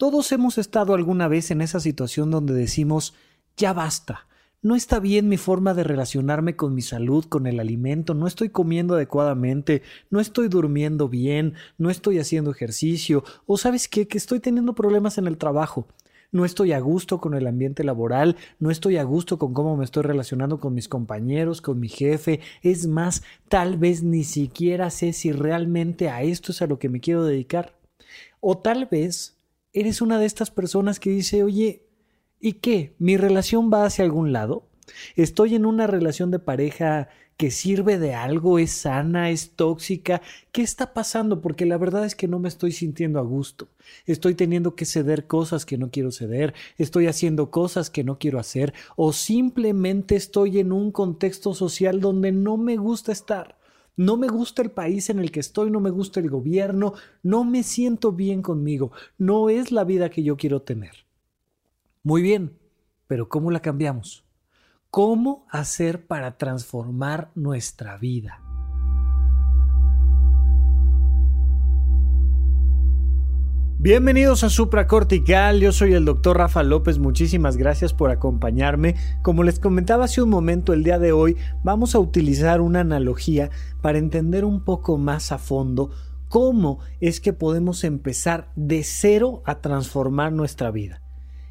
Todos hemos estado alguna vez en esa situación donde decimos, ya basta, no está bien mi forma de relacionarme con mi salud, con el alimento, no estoy comiendo adecuadamente, no estoy durmiendo bien, no estoy haciendo ejercicio, o sabes qué, que estoy teniendo problemas en el trabajo. No estoy a gusto con el ambiente laboral, no estoy a gusto con cómo me estoy relacionando con mis compañeros, con mi jefe. Es más, tal vez ni siquiera sé si realmente a esto es a lo que me quiero dedicar. O tal vez eres una de estas personas que dice, oye, ¿y qué? ¿Mi relación va hacia algún lado? ¿Estoy en una relación de pareja que sirve de algo? ¿Es sana? ¿Es tóxica? ¿Qué está pasando? Porque la verdad es que no me estoy sintiendo a gusto. Estoy teniendo que ceder cosas que no quiero ceder, estoy haciendo cosas que no quiero hacer, o simplemente estoy en un contexto social donde no me gusta estar. No me gusta el país en el que estoy, no me gusta el gobierno, no me siento bien conmigo, no es la vida que yo quiero tener. Muy bien, pero ¿cómo la cambiamos? ¿Cómo hacer para transformar nuestra vida? Bienvenidos a Supracortical, yo soy el doctor Rafa López, muchísimas gracias por acompañarme. Como les comentaba hace un momento, el día de hoy vamos a utilizar una analogía para entender un poco más a fondo cómo es que podemos empezar de cero a transformar nuestra vida.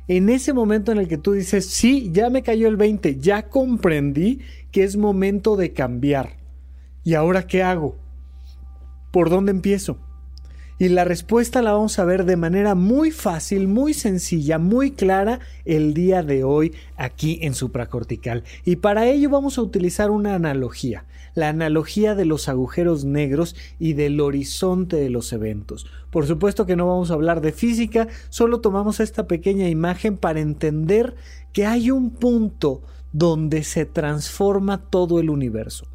En ese momento en el que tú dices, sí, ya me cayó el 20, ya comprendí que es momento de cambiar. ¿Y ahora qué hago? ¿Por dónde empiezo? Y la respuesta la vamos a ver de manera muy fácil, muy sencilla, muy clara el día de hoy aquí en supracortical. Y para ello vamos a utilizar una analogía, la analogía de los agujeros negros y del horizonte de los eventos. Por supuesto que no vamos a hablar de física, solo tomamos esta pequeña imagen para entender que hay un punto donde se transforma todo el universo.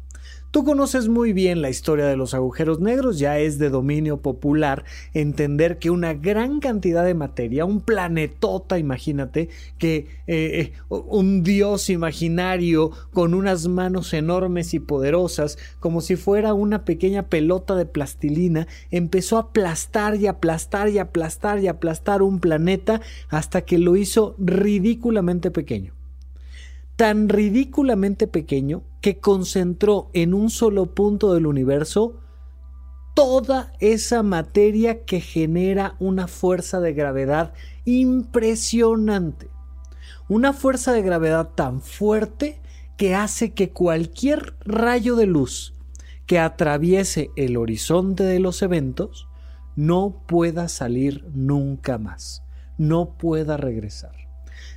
Tú conoces muy bien la historia de los agujeros negros, ya es de dominio popular entender que una gran cantidad de materia, un planetota, imagínate, que eh, eh, un dios imaginario con unas manos enormes y poderosas, como si fuera una pequeña pelota de plastilina, empezó a aplastar y aplastar y aplastar y aplastar un planeta hasta que lo hizo ridículamente pequeño tan ridículamente pequeño que concentró en un solo punto del universo toda esa materia que genera una fuerza de gravedad impresionante. Una fuerza de gravedad tan fuerte que hace que cualquier rayo de luz que atraviese el horizonte de los eventos no pueda salir nunca más, no pueda regresar.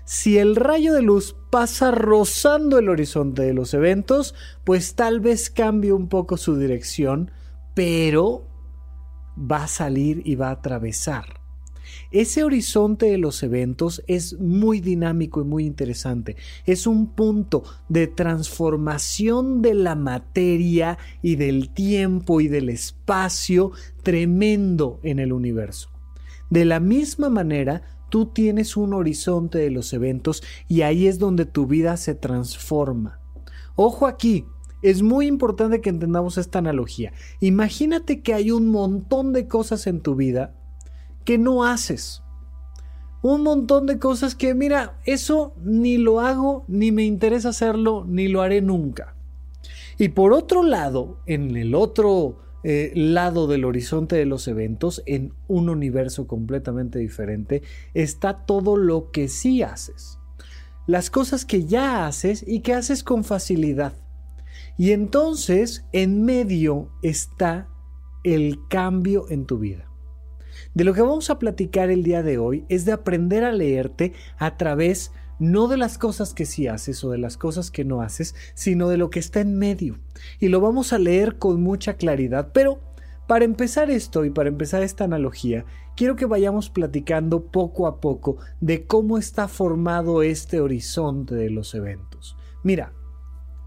Si el rayo de luz pasa rozando el horizonte de los eventos, pues tal vez cambie un poco su dirección, pero va a salir y va a atravesar. Ese horizonte de los eventos es muy dinámico y muy interesante. Es un punto de transformación de la materia y del tiempo y del espacio tremendo en el universo. De la misma manera, Tú tienes un horizonte de los eventos y ahí es donde tu vida se transforma. Ojo aquí, es muy importante que entendamos esta analogía. Imagínate que hay un montón de cosas en tu vida que no haces. Un montón de cosas que, mira, eso ni lo hago, ni me interesa hacerlo, ni lo haré nunca. Y por otro lado, en el otro eh, lado del horizonte de los eventos, en un universo completamente diferente, está todo lo que sí haces. Las cosas que ya haces y que haces con facilidad. Y entonces, en medio está el cambio en tu vida. De lo que vamos a platicar el día de hoy es de aprender a leerte a través de no de las cosas que sí haces o de las cosas que no haces, sino de lo que está en medio. Y lo vamos a leer con mucha claridad, pero para empezar esto y para empezar esta analogía, quiero que vayamos platicando poco a poco de cómo está formado este horizonte de los eventos. Mira,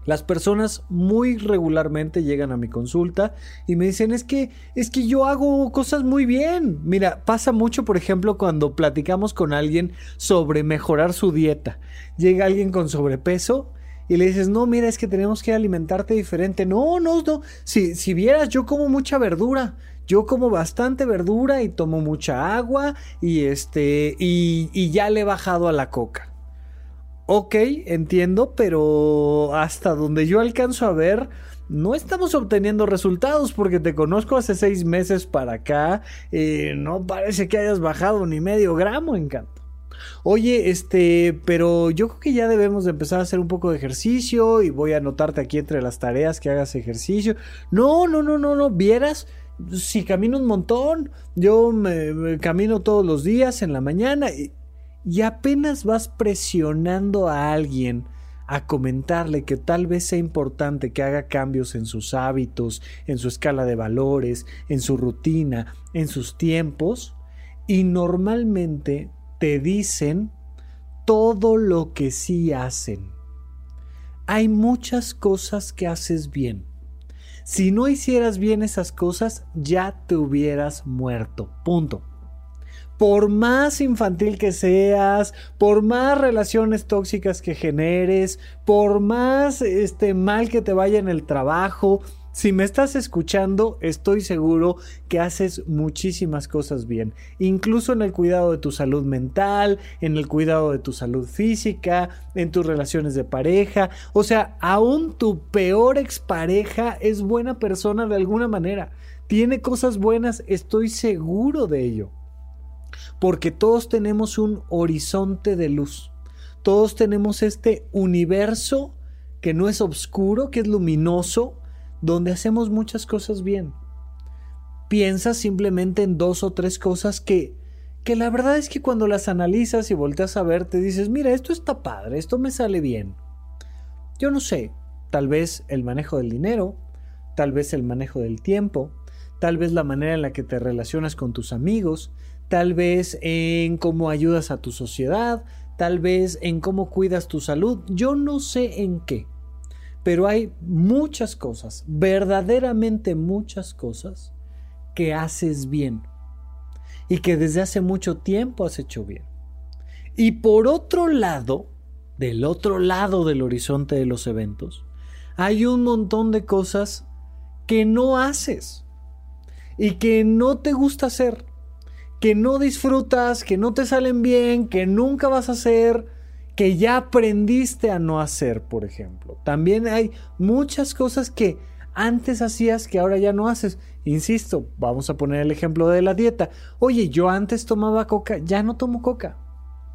las personas muy regularmente llegan a mi consulta y me dicen, es que, es que yo hago cosas muy bien. Mira, pasa mucho, por ejemplo, cuando platicamos con alguien sobre mejorar su dieta. Llega alguien con sobrepeso y le dices, no, mira, es que tenemos que alimentarte diferente. No, no, no. Si, si vieras, yo como mucha verdura. Yo como bastante verdura y tomo mucha agua y este y, y ya le he bajado a la coca. Ok, entiendo, pero hasta donde yo alcanzo a ver, no estamos obteniendo resultados porque te conozco hace seis meses para acá. Eh, no parece que hayas bajado ni medio gramo, encanto. Oye, este, pero yo creo que ya debemos de empezar a hacer un poco de ejercicio y voy a anotarte aquí entre las tareas que hagas ejercicio. No, no, no, no, no, vieras. Si camino un montón, yo me, camino todos los días en la mañana y, y apenas vas presionando a alguien a comentarle que tal vez sea importante que haga cambios en sus hábitos, en su escala de valores, en su rutina, en sus tiempos, y normalmente te dicen todo lo que sí hacen. Hay muchas cosas que haces bien. Si no hicieras bien esas cosas, ya te hubieras muerto. Punto. Por más infantil que seas, por más relaciones tóxicas que generes, por más este mal que te vaya en el trabajo, si me estás escuchando, estoy seguro que haces muchísimas cosas bien, incluso en el cuidado de tu salud mental, en el cuidado de tu salud física, en tus relaciones de pareja, o sea, aún tu peor expareja es buena persona de alguna manera, tiene cosas buenas, estoy seguro de ello, porque todos tenemos un horizonte de luz, todos tenemos este universo que no es oscuro, que es luminoso, donde hacemos muchas cosas bien. Piensa simplemente en dos o tres cosas que, que la verdad es que cuando las analizas y volteas a ver, te dices, mira, esto está padre, esto me sale bien. Yo no sé, tal vez el manejo del dinero, tal vez el manejo del tiempo, tal vez la manera en la que te relacionas con tus amigos, tal vez en cómo ayudas a tu sociedad, tal vez en cómo cuidas tu salud, yo no sé en qué. Pero hay muchas cosas, verdaderamente muchas cosas, que haces bien y que desde hace mucho tiempo has hecho bien. Y por otro lado, del otro lado del horizonte de los eventos, hay un montón de cosas que no haces y que no te gusta hacer, que no disfrutas, que no te salen bien, que nunca vas a hacer que ya aprendiste a no hacer, por ejemplo. También hay muchas cosas que antes hacías que ahora ya no haces. Insisto, vamos a poner el ejemplo de la dieta. Oye, yo antes tomaba coca, ya no tomo coca.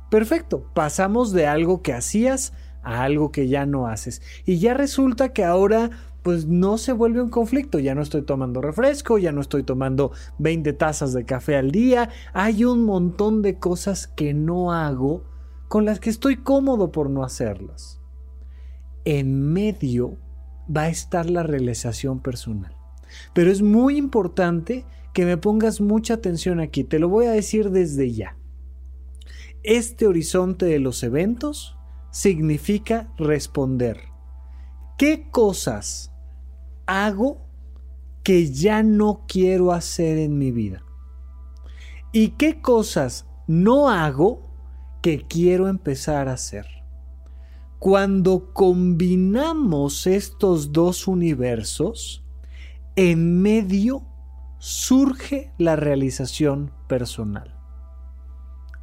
Perfecto, pasamos de algo que hacías a algo que ya no haces. Y ya resulta que ahora pues no se vuelve un conflicto. Ya no estoy tomando refresco, ya no estoy tomando 20 tazas de café al día. Hay un montón de cosas que no hago con las que estoy cómodo por no hacerlas. En medio va a estar la realización personal. Pero es muy importante que me pongas mucha atención aquí, te lo voy a decir desde ya. Este horizonte de los eventos significa responder. ¿Qué cosas hago que ya no quiero hacer en mi vida? ¿Y qué cosas no hago que quiero empezar a hacer. Cuando combinamos estos dos universos, en medio surge la realización personal.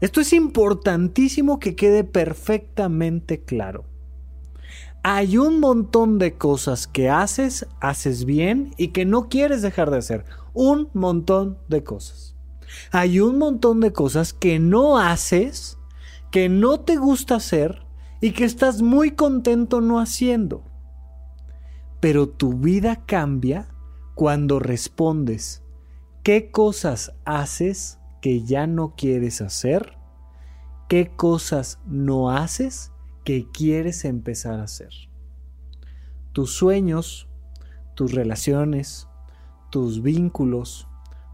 Esto es importantísimo que quede perfectamente claro. Hay un montón de cosas que haces, haces bien y que no quieres dejar de hacer. Un montón de cosas. Hay un montón de cosas que no haces que no te gusta hacer y que estás muy contento no haciendo. Pero tu vida cambia cuando respondes qué cosas haces que ya no quieres hacer, qué cosas no haces que quieres empezar a hacer. Tus sueños, tus relaciones, tus vínculos,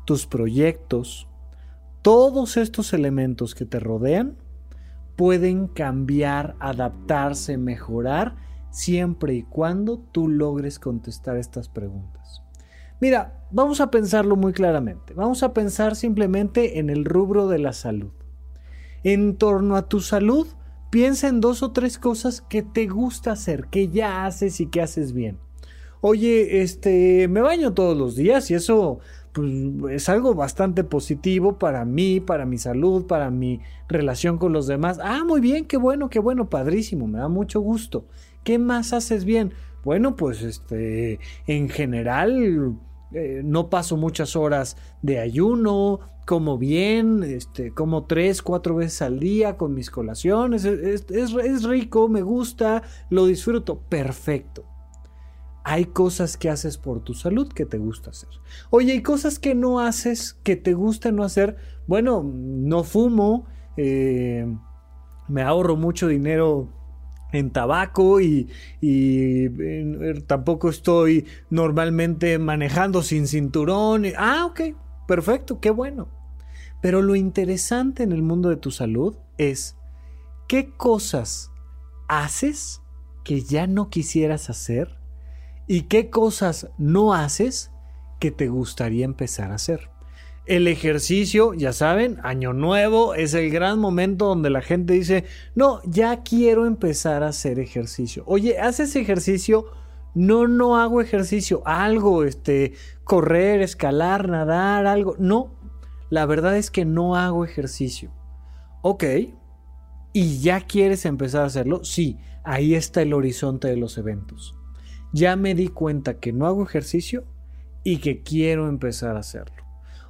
tus proyectos, todos estos elementos que te rodean pueden cambiar, adaptarse, mejorar, siempre y cuando tú logres contestar estas preguntas. Mira, vamos a pensarlo muy claramente. Vamos a pensar simplemente en el rubro de la salud. En torno a tu salud, piensa en dos o tres cosas que te gusta hacer, que ya haces y que haces bien. Oye, este, me baño todos los días y eso pues es algo bastante positivo para mí, para mi salud, para mi relación con los demás. Ah, muy bien, qué bueno, qué bueno, padrísimo, me da mucho gusto. ¿Qué más haces bien? Bueno, pues este, en general eh, no paso muchas horas de ayuno, como bien, este, como tres, cuatro veces al día con mis colaciones, es, es rico, me gusta, lo disfruto, perfecto hay cosas que haces por tu salud que te gusta hacer. Oye, hay cosas que no haces que te gusta no hacer. Bueno, no fumo, eh, me ahorro mucho dinero en tabaco y, eh, tampoco estoy normalmente manejando sin cinturón. Ah, ok, perfecto, qué bueno. Pero lo interesante en el mundo de tu salud es qué cosas haces que ya no quisieras hacer ¿Y qué cosas no haces que te gustaría empezar a hacer? El ejercicio, ya saben, año nuevo es el gran momento donde la gente dice, no, ya quiero empezar a hacer ejercicio. Oye, ¿haces ejercicio? No, no hago ejercicio. Algo, este, correr, escalar, nadar, algo. No, la verdad es que no hago ejercicio. Ok. ¿Y ya quieres empezar a hacerlo? Sí, ahí está el horizonte de los eventos ya me di cuenta que no hago ejercicio y que quiero empezar a hacerlo.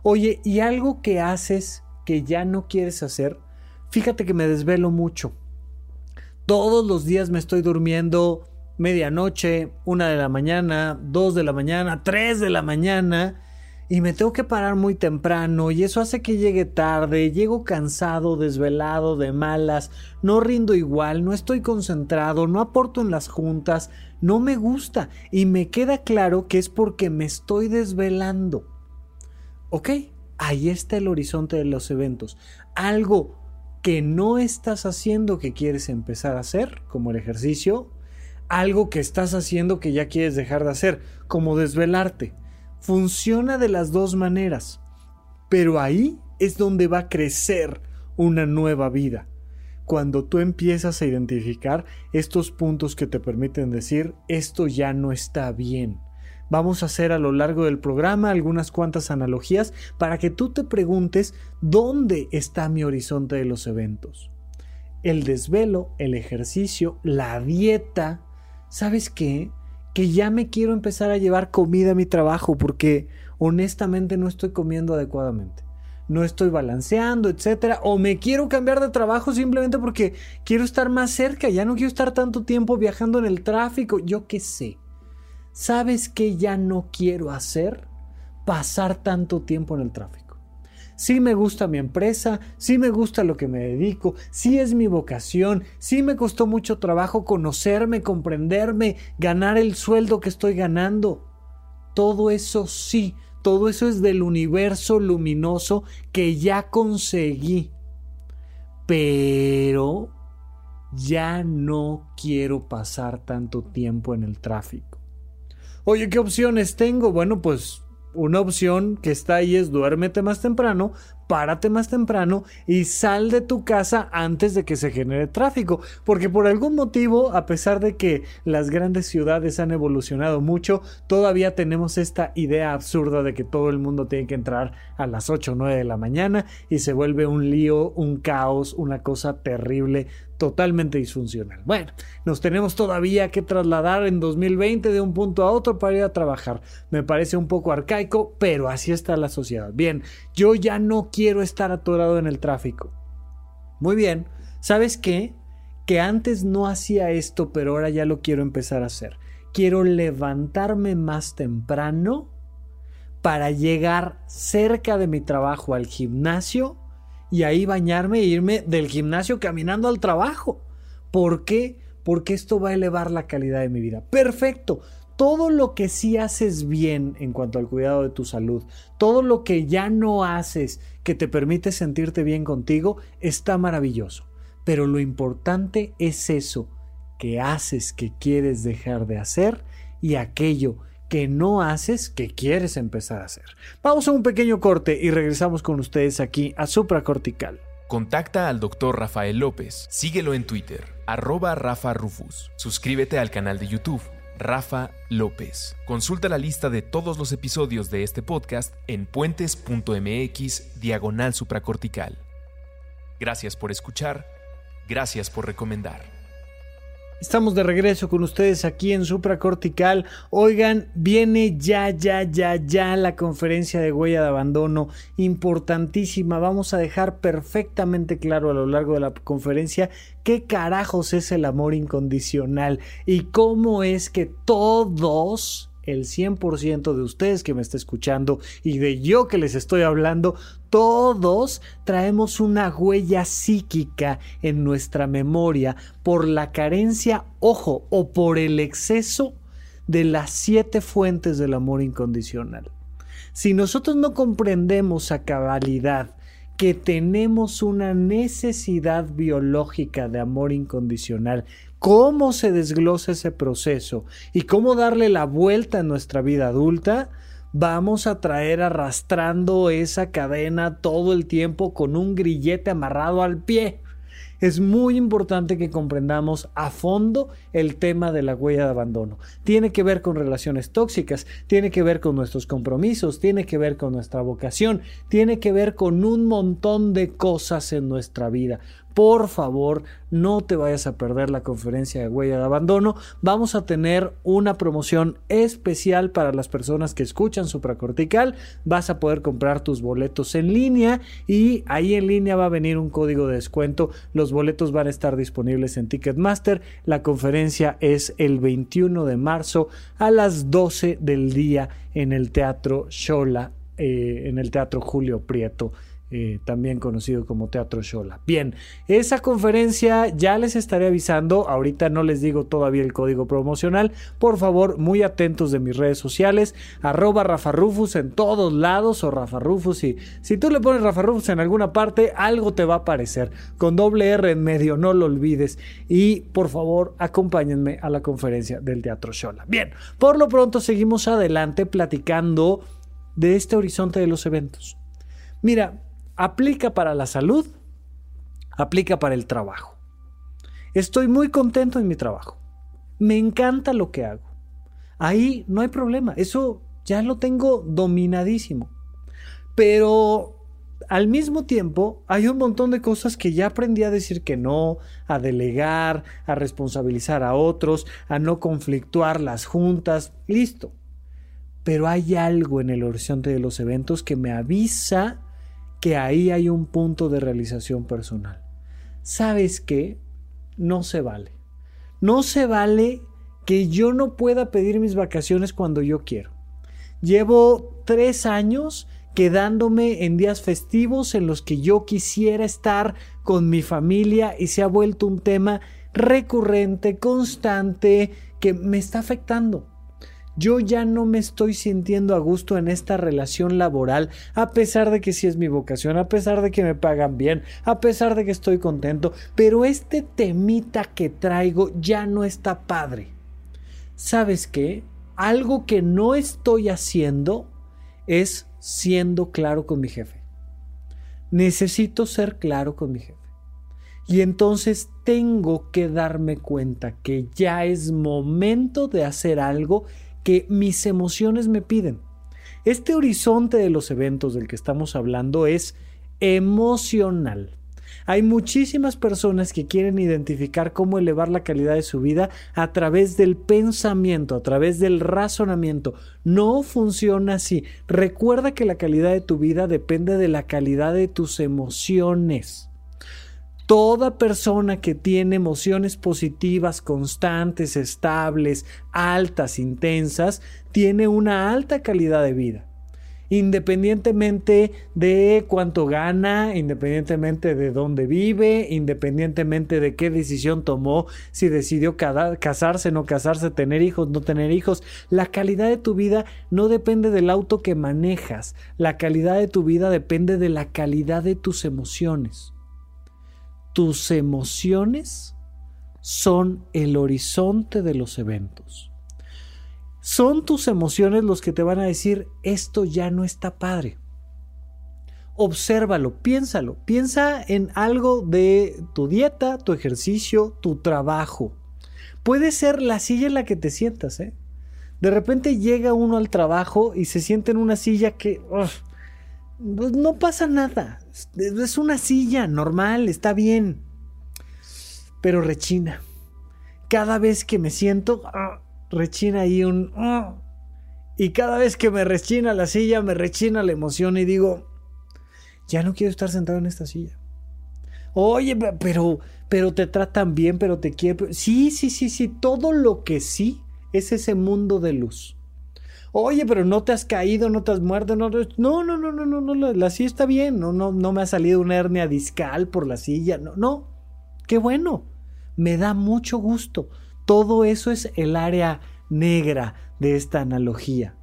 Oye, ¿y algo que haces que ya no quieres hacer? Fíjate que me desvelo mucho. Todos los días me estoy durmiendo medianoche, una de la mañana, dos de la mañana, tres de la mañana y me tengo que parar muy temprano y eso hace que llegue tarde, llego cansado, desvelado, de malas, no rindo igual, no estoy concentrado, no aporto en las juntas, no me gusta y me queda claro que es porque me estoy desvelando. ¿Ok? Ahí está el horizonte de los eventos. Algo que no estás haciendo que quieres empezar a hacer, como el ejercicio, algo que estás haciendo que ya quieres dejar de hacer, como desvelarte funciona de las dos maneras, pero ahí es donde va a crecer una nueva vida. Cuando tú empiezas a identificar estos puntos que te permiten decir esto ya no está bien. Vamos a hacer a lo largo del programa algunas cuantas analogías para que tú te preguntes dónde está mi horizonte de los eventos. El desvelo, el ejercicio, la dieta. ¿Sabes qué? que ya me quiero empezar a llevar comida a mi trabajo porque honestamente no estoy comiendo adecuadamente. No estoy balanceando, etcétera, o me quiero cambiar de trabajo simplemente porque quiero estar más cerca, ya no quiero estar tanto tiempo viajando en el tráfico, yo qué sé. ¿Sabes qué ya no quiero hacer? Pasar tanto tiempo en el tráfico sí me gusta mi empresa, sí me gusta lo que me dedico, sí es mi vocación, sí me costó mucho trabajo conocerme, comprenderme, ganar el sueldo que estoy ganando. Todo eso sí, todo eso es del universo luminoso que ya conseguí. Pero ya no quiero pasar tanto tiempo en el tráfico. Oye, ¿qué opciones tengo? Bueno, pues una opción que está ahí es duérmete más temprano, párate más temprano y sal de tu casa antes de que se genere tráfico. Porque por algún motivo, a pesar de que las grandes ciudades han evolucionado mucho, todavía tenemos esta idea absurda de que todo el mundo tiene que entrar a las 8 o 9 de la mañana y se vuelve un lío, un caos, una cosa terrible totalmente disfuncional. Bueno, nos tenemos todavía que trasladar en 2020 de un punto a otro para ir a trabajar. Me parece un poco arcaico, pero así está la sociedad. Bien, yo ya no quiero estar atorado en el tráfico. Muy bien, ¿sabes qué? Que antes no hacía esto, pero ahora ya lo quiero empezar a hacer. Quiero levantarme más temprano para llegar cerca de mi trabajo al gimnasio y ahí bañarme e irme del gimnasio caminando al trabajo. ¿Por qué? Porque esto va a elevar la calidad de mi vida. Perfecto. Todo lo que sí haces bien en cuanto al cuidado de tu salud, todo lo que ya no haces que te permite sentirte bien contigo, está maravilloso. Pero lo importante es eso que haces que quieres dejar de hacer y aquello que no haces que quieres empezar a hacer. Vamos a un pequeño corte y regresamos con ustedes aquí a Supracortical. Contacta al doctor Rafael López. Síguelo en Twitter, arroba Rafa Rufus. Suscríbete al canal de YouTube Rafa López. Consulta la lista de todos los episodios de este podcast en puentes.mx diagonal supracortical. Gracias por escuchar, gracias por recomendar. Estamos de regreso con ustedes aquí en Supracortical. Oigan, viene ya, ya, ya, ya la conferencia de huella de abandono, importantísima. Vamos a dejar perfectamente claro a lo largo de la conferencia qué carajos es el amor incondicional y cómo es que todos el 100% de ustedes que me está escuchando y de yo que les estoy hablando, todos traemos una huella psíquica en nuestra memoria por la carencia, ojo, o por el exceso de las siete fuentes del amor incondicional. Si nosotros no comprendemos a cabalidad que tenemos una necesidad biológica de amor incondicional. Cómo se desglosa ese proceso y cómo darle la vuelta a nuestra vida adulta, vamos a traer arrastrando esa cadena todo el tiempo con un grillete amarrado al pie es muy importante que comprendamos a fondo el tema de la huella de abandono. Tiene que ver con relaciones tóxicas, tiene que ver con nuestros compromisos, tiene que ver con nuestra vocación, tiene que ver con un montón de cosas en nuestra vida. Por favor, no te vayas a perder la conferencia de huella de abandono. Vamos a tener una promoción especial para las personas que escuchan supracortical. Vas a poder comprar tus boletos en línea y ahí en línea va a venir un código de descuento. Los boletos van a estar disponibles en Ticketmaster. La conferencia es el 21 de marzo a las 12 del día en el Teatro Shola, eh, en el Teatro Julio Prieto eh, también conocido como Teatro Shola. Bien, esa conferencia ya les estaré avisando, ahorita no les digo todavía el código promocional, por favor muy atentos de mis redes sociales, arroba Rafa Rufus en todos lados o Rafa Rufus y si tú le pones Rafa Rufus en alguna parte, algo te va a aparecer, con doble R en medio, no lo olvides y por favor acompáñenme a la conferencia del Teatro Shola. Bien, por lo pronto seguimos adelante platicando de este horizonte de los eventos. Mira, aplica para la salud, aplica para el trabajo. Estoy muy contento en mi trabajo. Me encanta lo que hago. Ahí no hay problema. Eso ya lo tengo dominadísimo. Pero al mismo tiempo hay un montón de cosas que ya aprendí a decir que no, a delegar, a responsabilizar a otros, a no conflictuar las juntas. Listo. Pero hay algo en el horizonte de los eventos que me avisa que ahí hay un punto de realización personal. ¿Sabes qué? No se vale. No se vale que yo no pueda pedir mis vacaciones cuando yo quiero. Llevo tres años quedándome en días festivos en los que yo quisiera estar con mi familia y se ha vuelto un tema recurrente, constante, que me está afectando yo ya no me estoy sintiendo a gusto en esta relación laboral, a pesar de que sí es mi vocación, a pesar de que me pagan bien, a pesar de que estoy contento, pero este temita que traigo ya no está padre. ¿Sabes qué? Algo que no estoy haciendo es siendo claro con mi jefe. Necesito ser claro con mi jefe. Y entonces tengo que darme cuenta que ya es momento de hacer algo mis emociones me piden. Este horizonte de los eventos del que estamos hablando es emocional. Hay muchísimas personas que quieren identificar cómo elevar la calidad de su vida a través del pensamiento, a través del razonamiento. No funciona así. Recuerda que la calidad de tu vida depende de la calidad de tus emociones. Toda persona que tiene emociones positivas, constantes, estables, altas, intensas, tiene una alta calidad de vida. Independientemente de cuánto gana, independientemente de dónde vive, independientemente de qué decisión tomó, si decidió casarse, no casarse, tener hijos, no tener hijos, la calidad de tu vida no depende del auto que manejas, la calidad de tu vida depende de la calidad de tus emociones tus emociones son el horizonte de los eventos. Son tus emociones los que te van a decir, esto ya no está padre. Obsérvalo, piénsalo, piensa en algo de tu dieta, tu ejercicio, tu trabajo. Puede ser la silla en la que te sientas, ¿eh? De repente llega uno al trabajo y se siente en una silla que pues no pasa nada. Es una silla normal, está bien. Pero rechina. Cada vez que me siento, ah, rechina ahí un... Ah. y cada vez que me rechina la silla, me rechina la emoción y digo, ya no quiero estar sentado en esta silla. Oye, pero, pero te tratan bien, pero te quieren. Sí, sí, sí, sí. Todo lo que sí es ese mundo de luz. Oye, pero no te has caído, no te has muerto, no, no, no, no, no, no, no la, silla está bien, no, no, no me ha salido una hernia discal por la silla, no, no, qué bueno, me da mucho gusto. Todo eso es el área negra de esta analogía.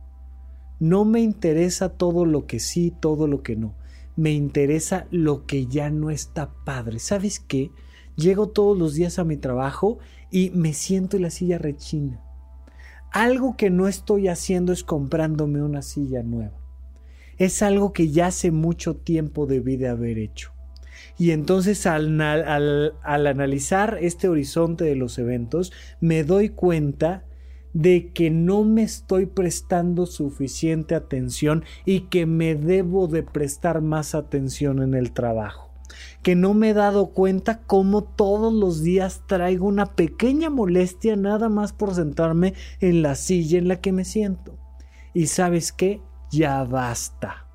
No me interesa todo lo que sí, todo lo que no. Me interesa lo que ya no está padre. ¿Sabes qué? Llego todos los días a mi trabajo y me siento en la silla rechina algo que no estoy haciendo es comprándome una silla nueva. Es algo que ya hace mucho tiempo debí de haber hecho. Y entonces al, analizar este horizonte de los eventos, me doy cuenta de que no me estoy prestando suficiente atención y que me debo de prestar más atención en el trabajo que no me he dado cuenta cómo todos los días traigo una pequeña molestia nada más por sentarme en la silla en la que me siento. Y sabes qué, ya basta.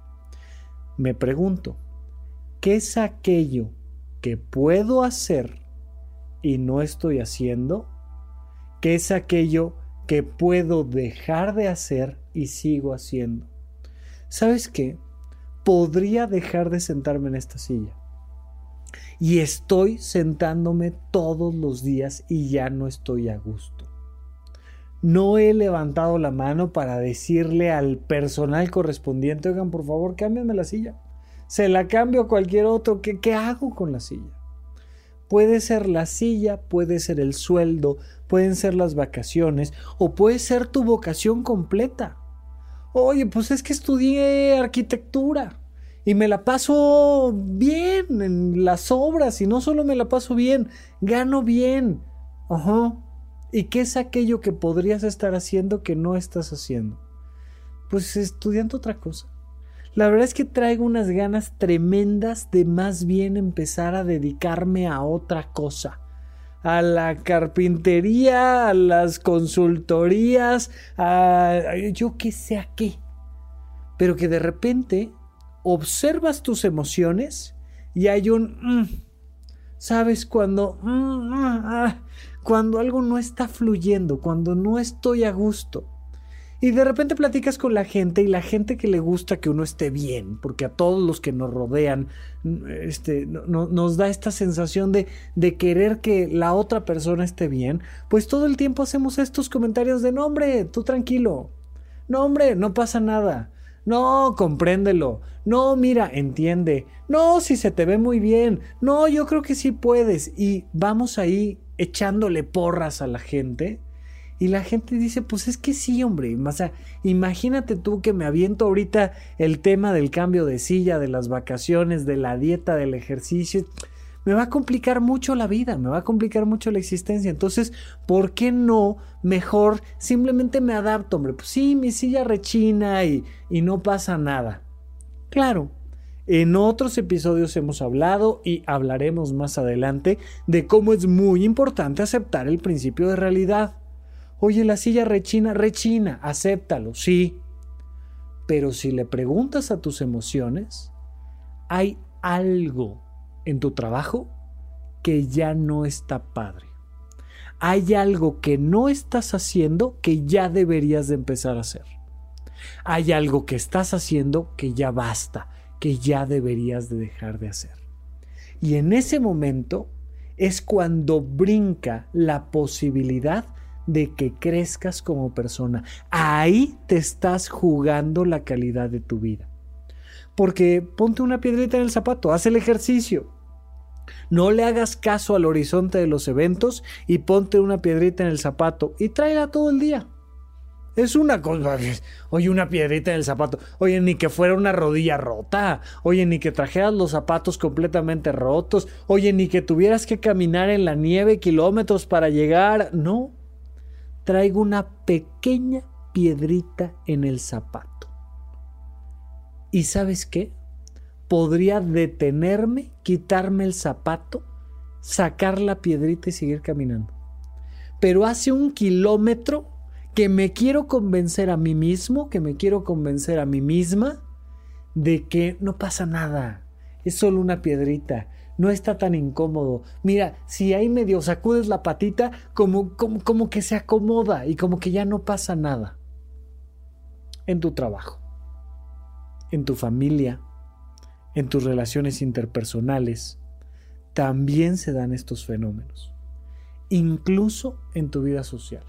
Me pregunto, ¿qué es aquello que puedo hacer y no estoy haciendo? ¿Qué es aquello que puedo dejar de hacer y sigo haciendo? ¿Sabes qué? Podría dejar de sentarme en esta silla y estoy sentándome todos los días y ya no estoy a gusto. No he levantado la mano para decirle al personal correspondiente, oigan, por favor, cámbiame la silla. Se la cambio a cualquier otro. ¿Qué, ¿Qué hago con la silla? Puede ser la silla, puede ser el sueldo, pueden ser las vacaciones o puede ser tu vocación completa. Oye, pues es que estudié arquitectura y me la paso bien en las obras y no solo me la paso bien, gano bien. Ajá. ¿Y qué es aquello que podrías estar haciendo que no estás haciendo? Pues estudiando otra cosa. La verdad es que traigo unas ganas tremendas de más bien empezar a dedicarme a otra cosa. A la carpintería, a las consultorías, a yo qué sé a qué. Pero que de repente observas tus emociones y hay un... Mm, ¿Sabes? Cuando... Mm, ah, cuando algo no está fluyendo, cuando no estoy a gusto. Y de repente platicas con la gente y la gente que le gusta que uno esté bien, porque a todos los que nos rodean mm, este, nos da esta sensación de, de, querer que la otra persona esté bien, pues todo el tiempo hacemos estos comentarios de no hombre, tú tranquilo, no hombre, no pasa nada, no, compréndelo. No, mira, entiende. No, si se te ve muy bien. No, yo creo que sí puedes. Y vamos ahí echándole porras a la gente. Y la gente dice, pues es que sí, hombre. O sea, imagínate tú que me aviento ahorita el tema del cambio de silla, de las vacaciones, de la dieta, del ejercicio me va a complicar mucho la vida, me va a complicar mucho la existencia. Entonces, ¿por qué no mejor simplemente me adapto, hombre? Pues sí, mi silla rechina y, y no pasa nada. Claro, en otros episodios hemos hablado y hablaremos más adelante de cómo es muy importante aceptar el principio de realidad. Oye, la silla rechina, rechina, acéptalo, sí. Pero si le preguntas a tus emociones, hay algo en tu trabajo que ya no está padre. Hay algo que no estás haciendo que ya deberías de empezar a hacer. Hay algo que estás haciendo que ya basta, que ya deberías de dejar de hacer. Y en ese momento es cuando brinca la posibilidad de que crezcas como persona. Ahí te estás jugando la calidad de tu vida. Porque ponte una piedrita en el zapato, haz el ejercicio. No le hagas caso al horizonte de los eventos y ponte una piedrita en el zapato y tráela todo el día. Es una cosa. Oye, una piedrita en el zapato. Oye, ni que fuera una rodilla rota. Oye, ni que trajeras los zapatos completamente rotos. Oye, ni que tuvieras que caminar en la nieve kilómetros para llegar. No. Traigo una pequeña piedrita en el zapato. ¿Y sabes qué? Podría detenerme, quitarme el zapato, sacar la piedrita y seguir caminando. Pero hace un kilómetro que me quiero convencer a mí mismo, que me quiero convencer a mí misma de que no pasa nada, es solo una piedrita, no está tan incómodo. Mira, si ahí medio sacudes la patita, como, como, como que se acomoda y como que ya no pasa nada. En tu trabajo, en tu familia, en tus relaciones interpersonales, también se dan estos fenómenos, incluso en tu vida social.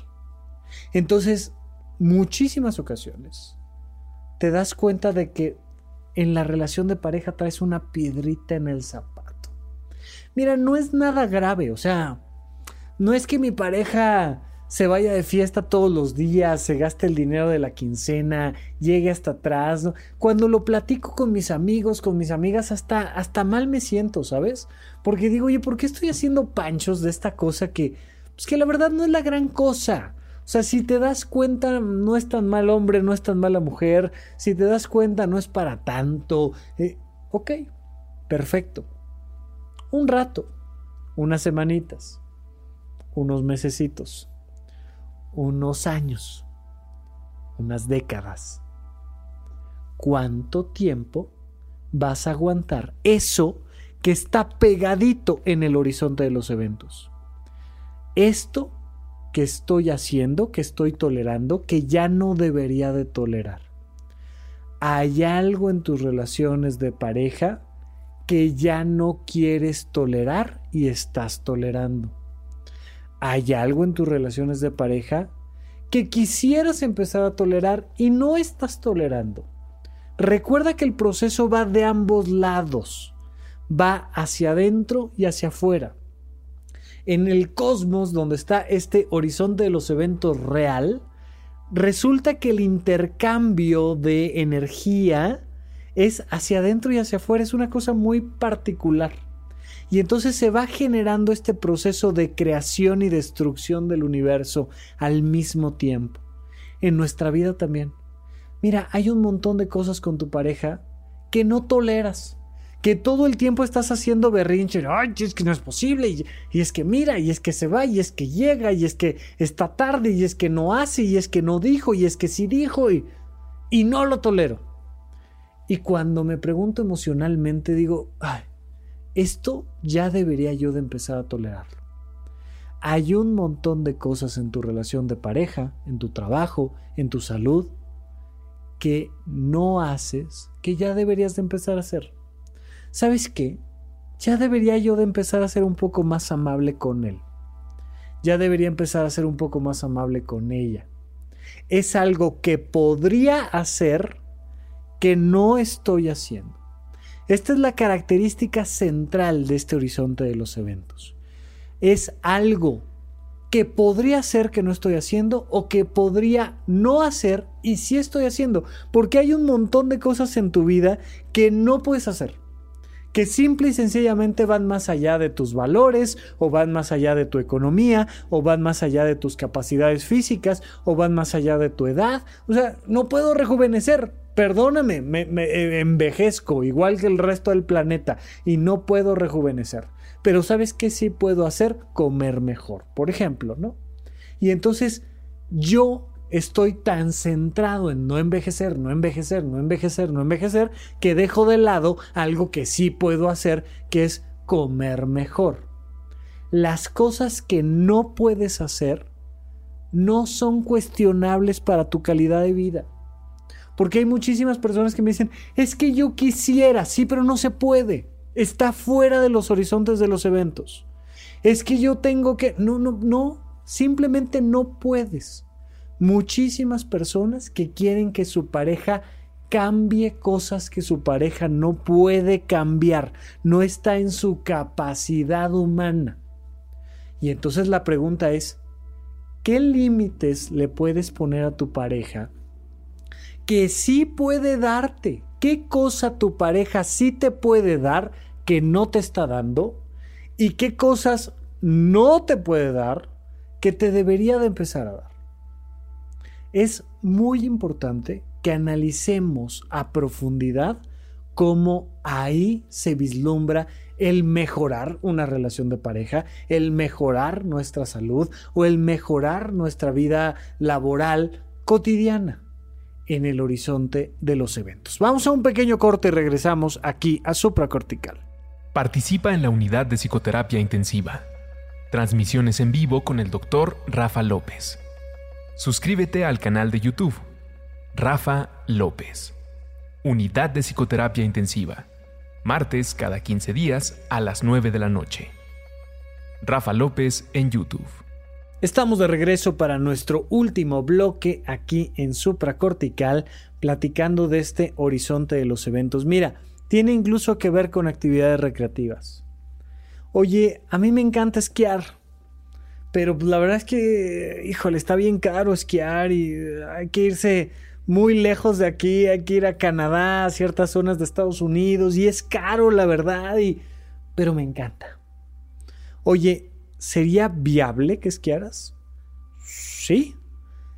Entonces, muchísimas ocasiones te das cuenta de que en la relación de pareja traes una piedrita en el zapato. Mira, no es nada grave, o sea, no es que mi pareja se vaya de fiesta todos los días, se gaste el dinero de la quincena, llegue hasta atrás. Cuando lo platico con mis amigos, con mis amigas, hasta, hasta mal me siento, ¿sabes? Porque digo, oye, ¿por qué estoy haciendo panchos de esta cosa que, pues que la verdad no es la gran cosa? O sea, si te das cuenta, no es tan mal hombre, no es tan mala mujer. Si te das cuenta, no es para tanto. Eh, ok, perfecto. Un rato, unas semanitas, unos mesecitos, unos años, unas décadas. ¿Cuánto tiempo vas a aguantar eso que está pegadito en el horizonte de los eventos? Esto que estoy haciendo, que estoy tolerando, que ya no debería de tolerar. Hay algo en tus relaciones de pareja que ya no quieres tolerar y estás tolerando. Hay algo en tus relaciones de pareja que quisieras empezar a tolerar y no estás tolerando. Recuerda que el proceso va de ambos lados, va hacia adentro y hacia afuera en el cosmos donde está este horizonte de los eventos real, resulta que el intercambio de energía es hacia adentro y hacia afuera, es una cosa muy particular. Y entonces se va generando este proceso de creación y destrucción del universo al mismo tiempo. En nuestra vida también. Mira, hay un montón de cosas con tu pareja que no toleras que todo el tiempo estás haciendo berrinche, ay, es que no es posible, y, es que mira, y es que se va, y es que llega, y es que está tarde, y es que no hace, y es que no dijo, y es que sí dijo, y, y no lo tolero. Y cuando me pregunto emocionalmente, digo, ay, esto ya debería yo de empezar a tolerarlo. Hay un montón de cosas en tu relación de pareja, en tu trabajo, en tu salud, que no haces, que ya deberías de empezar a hacer. ¿sabes qué? Ya debería yo de empezar a ser un poco más amable con él. Ya debería empezar a ser un poco más amable con ella. Es algo que podría hacer que no estoy haciendo. Esta es la característica central de este horizonte de los eventos. Es algo que podría ser que no estoy haciendo o que podría no hacer y sí estoy haciendo. Porque hay un montón de cosas en tu vida que no puedes hacer que simple y sencillamente van más allá de tus valores, o van más allá de tu economía, o van más allá de tus capacidades físicas, o van más allá de tu edad. O sea, no puedo rejuvenecer. Perdóname, me, eh, envejezco igual que el resto del planeta y no puedo rejuvenecer. Pero ¿sabes qué sí puedo hacer? Comer mejor, por ejemplo, ¿no? Y entonces yo estoy tan centrado en no envejecer, no envejecer, no envejecer, no envejecer, que dejo de lado algo que sí puedo hacer, que es comer mejor. Las cosas que no puedes hacer no son cuestionables para tu calidad de vida. Porque hay muchísimas personas que me dicen, es que yo quisiera, sí, pero no se puede. Está fuera de los horizontes de los eventos. Es que yo tengo que... No, no, no, simplemente no puedes muchísimas personas que quieren que su pareja cambie cosas que su pareja no puede cambiar, no está en su capacidad humana. Y entonces la pregunta es, ¿Qué límites le puedes poner a tu pareja que sí puede darte? ¿Qué cosa tu pareja sí te puede dar que no te está dando? ¿Y qué cosas no te puede dar que te debería de empezar a dar? Es muy importante que analicemos a profundidad cómo ahí se vislumbra el mejorar una relación de pareja, el mejorar nuestra salud o el mejorar nuestra vida laboral cotidiana en el horizonte de los eventos. Vamos a un pequeño corte y regresamos aquí a supracortical. Participa en la unidad de psicoterapia intensiva. Transmisiones en vivo con el doctor Rafa López. Suscríbete al canal de YouTube. Rafa López. Unidad de psicoterapia intensiva. Martes cada 15 días a las 9 de la noche. Rafa López en YouTube. Estamos de regreso para nuestro último bloque aquí en supracortical, platicando de este horizonte de los eventos. Mira, tiene incluso que ver con actividades recreativas. Oye, a mí me encanta esquiar, pero la verdad es que, híjole, está bien caro esquiar y hay que irse muy lejos de aquí, hay que ir a Canadá, a ciertas zonas de Estados Unidos, y es caro, la verdad, y... pero me encanta. Oye, ¿sería viable que esquiaras? Sí.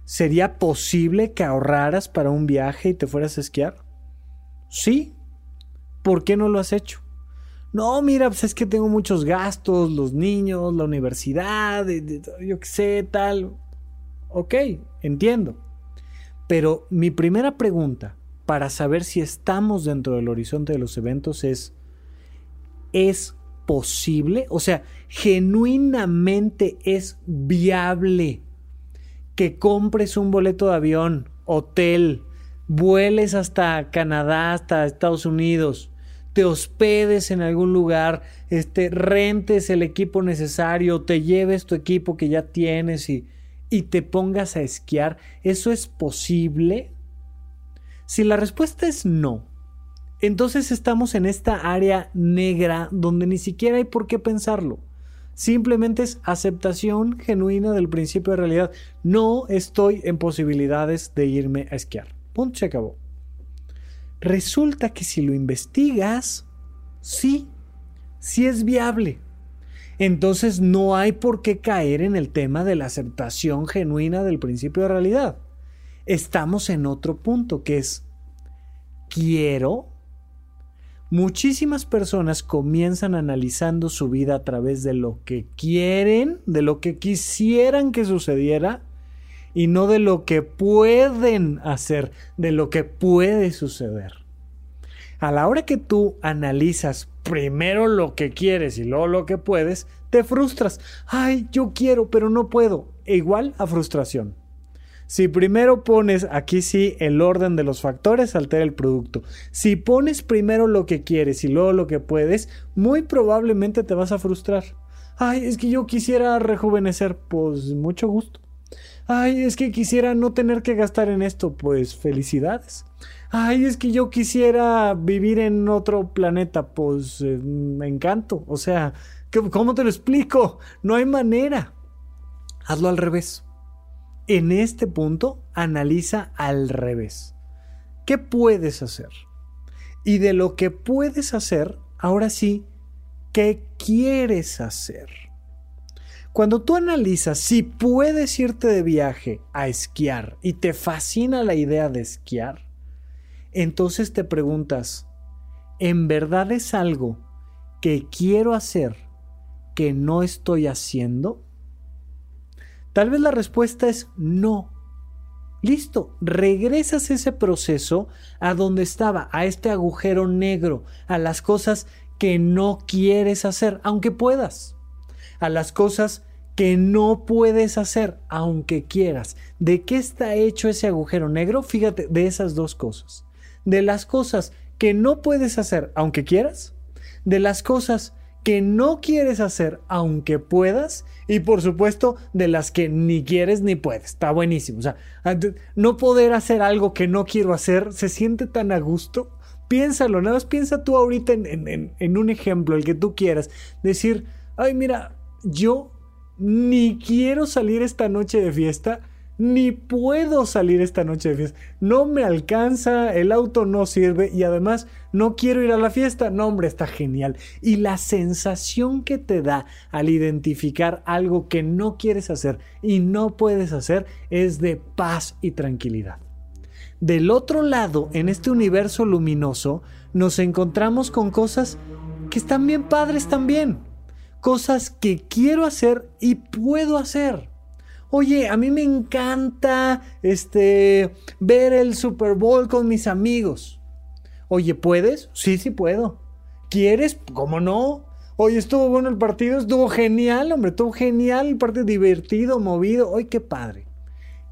¿Sería posible que ahorraras para un viaje y te fueras a esquiar? Sí. ¿Por qué no lo has hecho? No, mira, pues es que tengo muchos gastos, los niños, la universidad, yo qué sé, tal. Ok, entiendo. Pero mi primera pregunta para saber si estamos dentro del horizonte de los eventos es, ¿es posible? O sea, genuinamente es viable que compres un boleto de avión, hotel, vueles hasta Canadá, hasta Estados Unidos, te hospedes en algún lugar, este, rentes el equipo necesario, te lleves tu equipo que ya tienes y y te pongas a esquiar, ¿eso es posible? Si la respuesta es no, entonces estamos en esta área negra donde ni siquiera hay por qué pensarlo. Simplemente es aceptación genuina del principio de realidad. No estoy en posibilidades de irme a esquiar. Punto, se acabó. Resulta que si lo investigas, sí, sí es viable entonces no hay por qué caer en el tema de la aceptación genuina del principio de realidad. Estamos en otro punto que es, quiero. Muchísimas personas comienzan analizando su vida a través de lo que quieren, de lo que quisieran que sucediera, y no de lo que pueden hacer, de lo que puede suceder. A la hora que tú analizas primero lo que quieres y luego lo que puedes, te frustras. Ay, yo quiero, pero no puedo. E igual a frustración. Si primero pones aquí sí el orden de los factores, altera el producto. Si pones primero lo que quieres y luego lo que puedes, muy probablemente te vas a frustrar. Ay, es que yo quisiera rejuvenecer. Pues mucho gusto. Ay, es que quisiera no tener que gastar en esto. Pues felicidades ay, es que yo quisiera vivir en otro planeta, pues eh, me encanto. O sea, ¿cómo te lo explico? No hay manera. Hazlo al revés. En este punto, analiza al revés. ¿Qué puedes hacer? Y de lo que puedes hacer, ahora sí, ¿qué quieres hacer? Cuando tú analizas si puedes irte de viaje a esquiar y te fascina la idea de esquiar, entonces te preguntas, ¿en verdad es algo que quiero hacer que no estoy haciendo? Tal vez la respuesta es no. Listo, regresas ese proceso a donde estaba, a este agujero negro, a las cosas que no quieres hacer, aunque puedas, a las cosas que no puedes hacer, aunque quieras. ¿De qué está hecho ese agujero negro? Fíjate, de esas dos cosas de las cosas que no puedes hacer aunque quieras, de las cosas que no quieres hacer aunque puedas y por supuesto de las que ni quieres ni puedes. Está buenísimo. O sea, no poder hacer algo que no quiero hacer se siente tan a gusto. Piénsalo, nada más piensa tú ahorita en, en un ejemplo, el que tú quieras. Decir, ay mira, yo ni quiero salir esta noche de fiesta, ni puedo salir esta noche de fiesta. No me alcanza, el auto no sirve y además no quiero ir a la fiesta. No, hombre, está genial. Y la sensación que te da al identificar algo que no quieres hacer y no puedes hacer es de paz y tranquilidad. Del otro lado, en este universo luminoso, nos encontramos con cosas que están bien padres también. Cosas que quiero hacer y puedo hacer. Oye, a mí me encanta este ver el Super Bowl con mis amigos. Oye, ¿puedes? Sí, sí puedo. ¿Quieres? ¿Cómo no? Oye, estuvo bueno el partido, estuvo genial, hombre, estuvo genial el partido, divertido, movido. Oye, qué padre.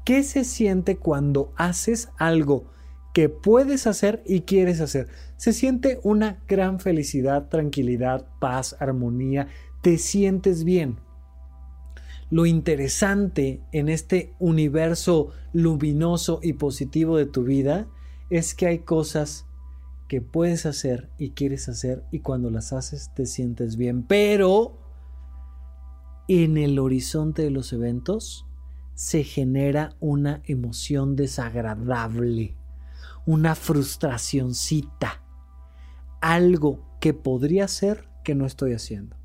¿Qué se siente cuando haces algo que puedes hacer y quieres hacer? Se siente una gran felicidad, tranquilidad, paz, armonía. Te sientes bien. Lo interesante en este universo luminoso y positivo de tu vida es que hay cosas que puedes hacer y quieres hacer y cuando las haces te sientes bien. Pero en el horizonte de los eventos se genera una emoción desagradable, una frustracióncita, algo que podría ser que no estoy haciendo,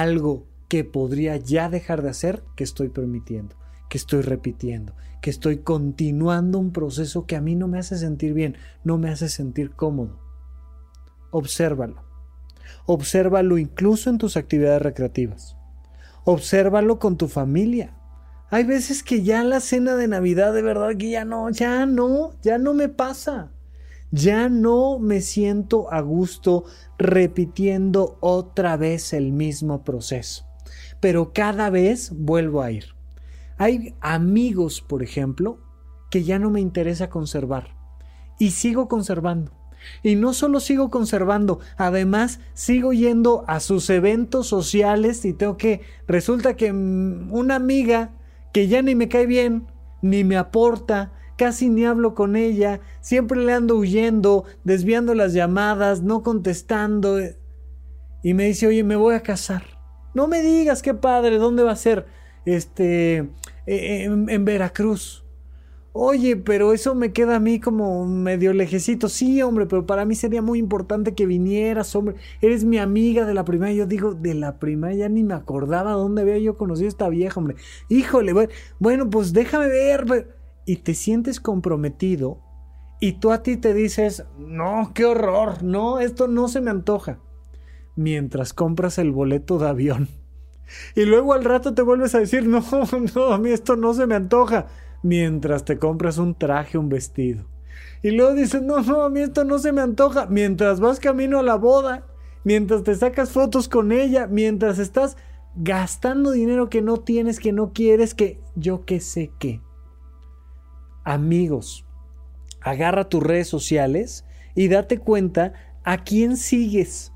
algo que podría ya dejar de hacer que estoy permitiendo, que estoy repitiendo, que estoy continuando un proceso que a mí no me hace sentir bien, no me hace sentir cómodo. Obsérvalo. Obsérvalo incluso en tus actividades recreativas. Obsérvalo con tu familia. Hay veces que ya la cena de Navidad de verdad que ya no, ya no, ya no me pasa. Ya no me siento a gusto repitiendo otra vez el mismo proceso. Pero cada vez vuelvo a ir. Hay amigos, por ejemplo, que ya no me interesa conservar. Y sigo conservando. Y no solo sigo conservando, además sigo yendo a sus eventos sociales y tengo que, resulta que mm, una amiga que ya ni me cae bien, ni me aporta, casi ni hablo con ella, siempre le ando huyendo, desviando las llamadas, no contestando. Y me dice, oye, me voy a casar. No me digas, qué padre, ¿dónde va a ser? Este, eh, en Veracruz. Oye, pero eso me queda a mí como medio lejecito. Sí, hombre, pero para mí sería muy importante que vinieras, hombre. Eres mi amiga de la primaria. Yo digo, de la primaria ya ni me acordaba dónde había yo conocido a esta vieja, hombre. Híjole, bueno, pues déjame ver. Y te sientes comprometido y tú a ti te dices, no, qué horror, no, esto no se me antoja. Mientras compras el boleto de avión. Y luego al rato te vuelves a decir, no, no, a mí esto no se me antoja mientras te compras un traje, un vestido. Y luego dices, no, no, a mí esto no se me antoja. Mientras vas camino a la boda, mientras te sacas fotos con ella, mientras estás gastando dinero que no tienes, que no quieres, que yo qué sé qué. Amigos, agarra tus redes sociales y date cuenta a quién sigues.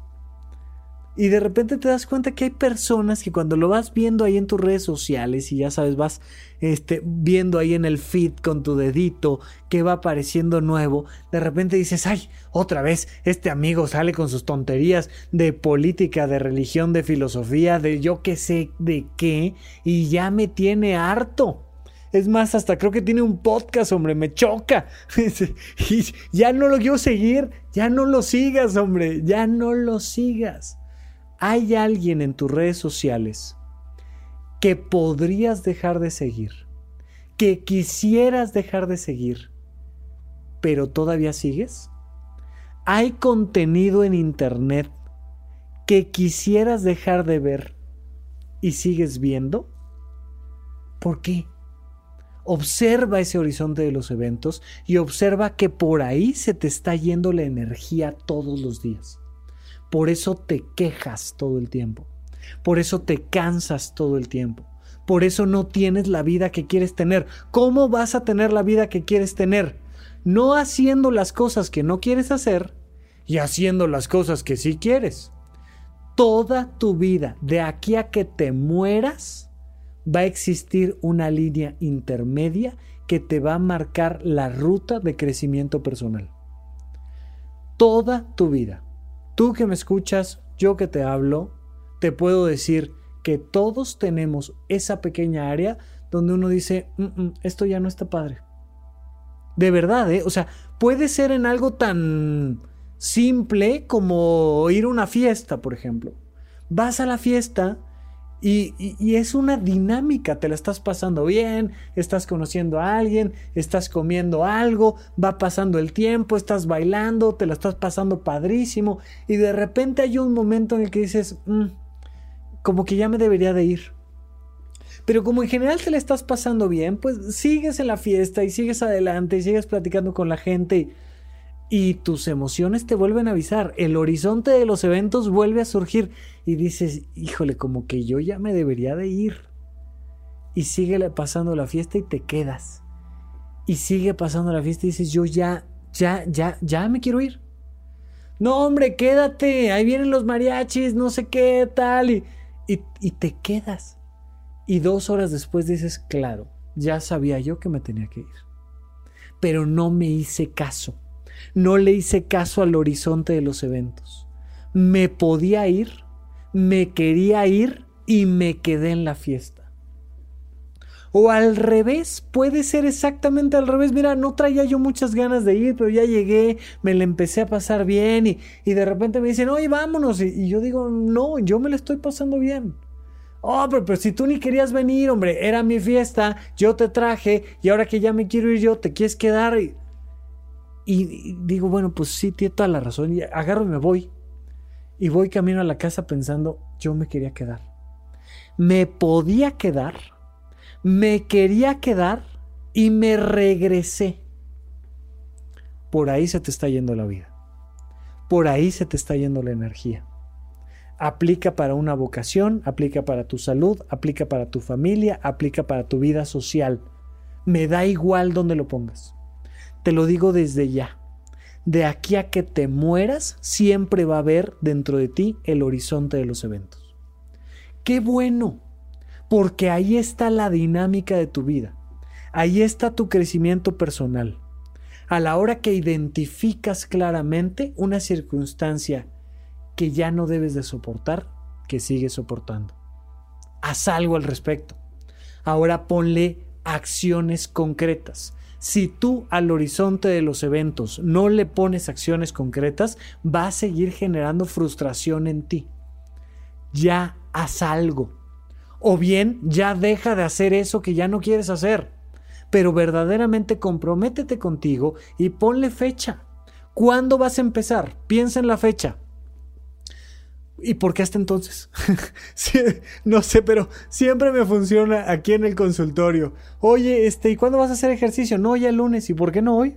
Y de repente te das cuenta que hay personas que cuando lo vas viendo ahí en tus redes sociales y ya sabes, vas este, viendo ahí en el feed con tu dedito que va apareciendo nuevo, de repente dices, ay, otra vez este amigo sale con sus tonterías de política, de religión, de filosofía, de yo qué sé de qué, y ya me tiene harto. Es más, hasta creo que tiene un podcast, hombre, me choca. y ya no lo quiero seguir, ya no lo sigas, hombre, ya no lo sigas hay alguien en tus redes sociales que podrías dejar de seguir, que quisieras dejar de seguir, pero todavía sigues? ¿Hay contenido en Internet que quisieras dejar de ver y sigues viendo? ¿Por qué? Observa ese horizonte de los eventos y observa que por ahí se te está yendo la energía todos los días. Por eso te quejas todo el tiempo. Por eso te cansas todo el tiempo. Por eso no tienes la vida que quieres tener. ¿Cómo vas a tener la vida que quieres tener? No haciendo las cosas que no quieres hacer y haciendo las cosas que sí quieres. Toda tu vida, de aquí a que te mueras, va a existir una línea intermedia que te va a marcar la ruta de crecimiento personal. Toda tu vida. Tú que me escuchas, yo que te hablo, te puedo decir que todos tenemos esa pequeña área donde uno dice, mm, mm, esto ya no está padre. De verdad, ¿eh? O sea, puede ser en algo tan simple como ir a una fiesta, por ejemplo. Vas a la fiesta y, es una dinámica, te la estás pasando bien, estás conociendo a alguien, estás comiendo algo, va pasando el tiempo, estás bailando, te la estás pasando padrísimo y de repente hay un momento en el que dices, mm, como que ya me debería de ir. Pero como en general te la estás pasando bien, pues sigues en la fiesta y sigues adelante y sigues platicando con la gente y tus emociones te vuelven a avisar. El horizonte de los eventos vuelve a surgir y dices, híjole, como que yo ya me debería de ir. Y sigue pasando la fiesta y te quedas. Y sigue pasando la fiesta y dices, yo ya, ya, ya, ya me quiero ir. No, hombre, quédate, ahí vienen los mariachis, no sé qué tal. Y, y, y te quedas. Y dos horas después dices, claro, ya sabía yo que me tenía que ir. Pero no me hice caso no le hice caso al horizonte de los eventos. Me podía ir, me quería ir y me quedé en la fiesta. O al revés, puede ser exactamente al revés. Mira, no traía yo muchas ganas de ir, pero ya llegué, me la empecé a pasar bien y, de repente me dicen, oye, vámonos. Y, yo digo, no, yo me la estoy pasando bien. Oh, pero, pero, si tú ni querías venir, hombre, era mi fiesta, yo te traje y ahora que ya me quiero ir yo, te quieres quedar. Y digo, bueno, pues sí, tiene toda la razón. Y agarro y me voy. Y voy camino a la casa pensando, yo me quería quedar. Me podía quedar, me quería quedar y me regresé. Por ahí se te está yendo la vida. Por ahí se te está yendo la energía. Aplica para una vocación, aplica para tu salud, aplica para tu familia, aplica para tu vida social. Me da igual donde lo pongas. Te lo digo desde ya. De aquí a que te mueras, siempre va a haber dentro de ti el horizonte de los eventos. Qué bueno, porque ahí está la dinámica de tu vida. Ahí está tu crecimiento personal. A la hora que identificas claramente una circunstancia que ya no debes de soportar, que sigues soportando. Haz algo al respecto. Ahora ponle acciones concretas. Si tú al horizonte de los eventos no le pones acciones concretas, va a seguir generando frustración en ti. Ya haz algo. O bien ya deja de hacer eso que ya no quieres hacer. Pero verdaderamente comprométete contigo y ponle fecha. ¿Cuándo vas a empezar? Piensa en la fecha. ¿Y por qué hasta entonces? no sé, pero siempre me funciona aquí en el consultorio. Oye, este, ¿y cuándo vas a hacer ejercicio? No, ya el lunes. ¿Y por qué no hoy?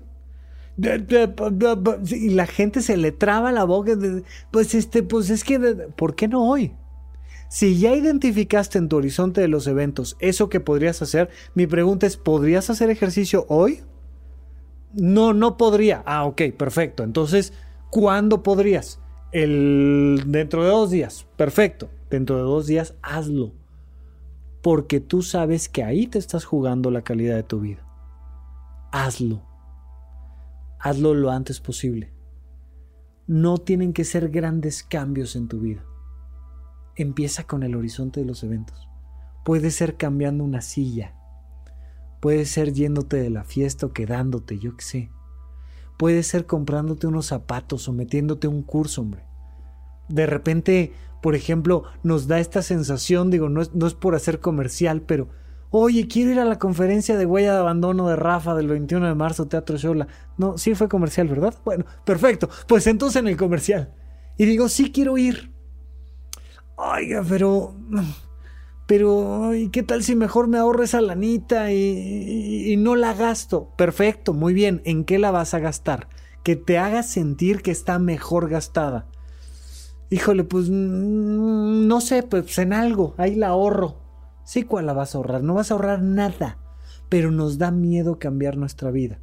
Y la gente se le traba la boca. Pues este, pues es que, ¿por qué no hoy? Si ya identificaste en tu horizonte de los eventos eso que podrías hacer, mi pregunta es, ¿podrías hacer ejercicio hoy? No, no podría. Ah, ok, perfecto. Entonces, ¿cuándo podrías? El, dentro de dos días, perfecto, dentro de dos días hazlo, porque tú sabes que ahí te estás jugando la calidad de tu vida. Hazlo, hazlo lo antes posible. No tienen que ser grandes cambios en tu vida. Empieza con el horizonte de los eventos. Puede ser cambiando una silla. Puede ser yéndote de la fiesta o quedándote, yo qué sé. Puede ser comprándote unos zapatos o metiéndote un curso, hombre. De repente, por ejemplo, nos da esta sensación, digo, no es, no es por hacer comercial, pero, oye, quiero ir a la conferencia de huella de abandono de Rafa del 21 de marzo, Teatro Shola. No, sí fue comercial, ¿verdad? Bueno, perfecto. Pues entonces en el comercial. Y digo, sí quiero ir. Oiga, pero pero ¿y qué tal si mejor me ahorro esa lanita y, no la gasto? Perfecto, muy bien, ¿en qué la vas a gastar? Que te haga sentir que está mejor gastada. Híjole, pues mm, no sé, pues en algo, ahí la ahorro. Sí, ¿cuál la vas a ahorrar? No vas a ahorrar nada, pero nos da miedo cambiar nuestra vida.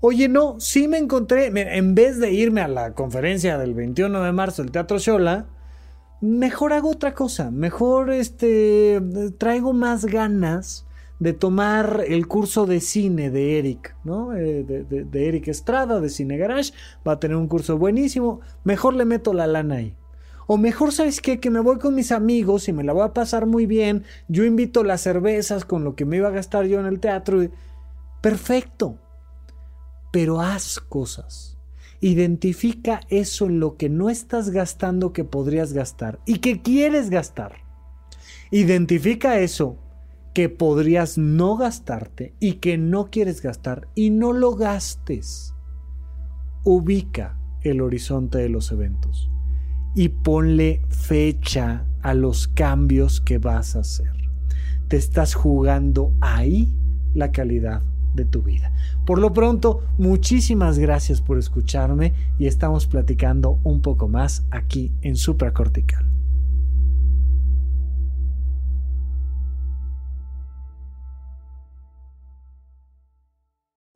Oye, no, sí me encontré, en vez de irme a la conferencia del 21 de marzo del Teatro Shola, mejor hago otra cosa, mejor este traigo más ganas de tomar el curso de cine de Eric, ¿no? Eh, de, Eric Estrada, de Cine Garage, va a tener un curso buenísimo, mejor le meto la lana ahí. O mejor, ¿sabes qué? Que me voy con mis amigos y me la voy a pasar muy bien. Yo invito las cervezas con lo que me iba a gastar yo en el teatro. Perfecto. Pero haz cosas. Identifica eso en lo que no estás gastando que podrías gastar y que quieres gastar. Identifica eso que podrías no gastarte y que no quieres gastar y no lo gastes. Ubica el horizonte de los eventos y ponle fecha a los cambios que vas a hacer. Te estás jugando ahí la calidad de tu vida. Por lo pronto, muchísimas gracias por escucharme y estamos platicando un poco más aquí en Supracortical.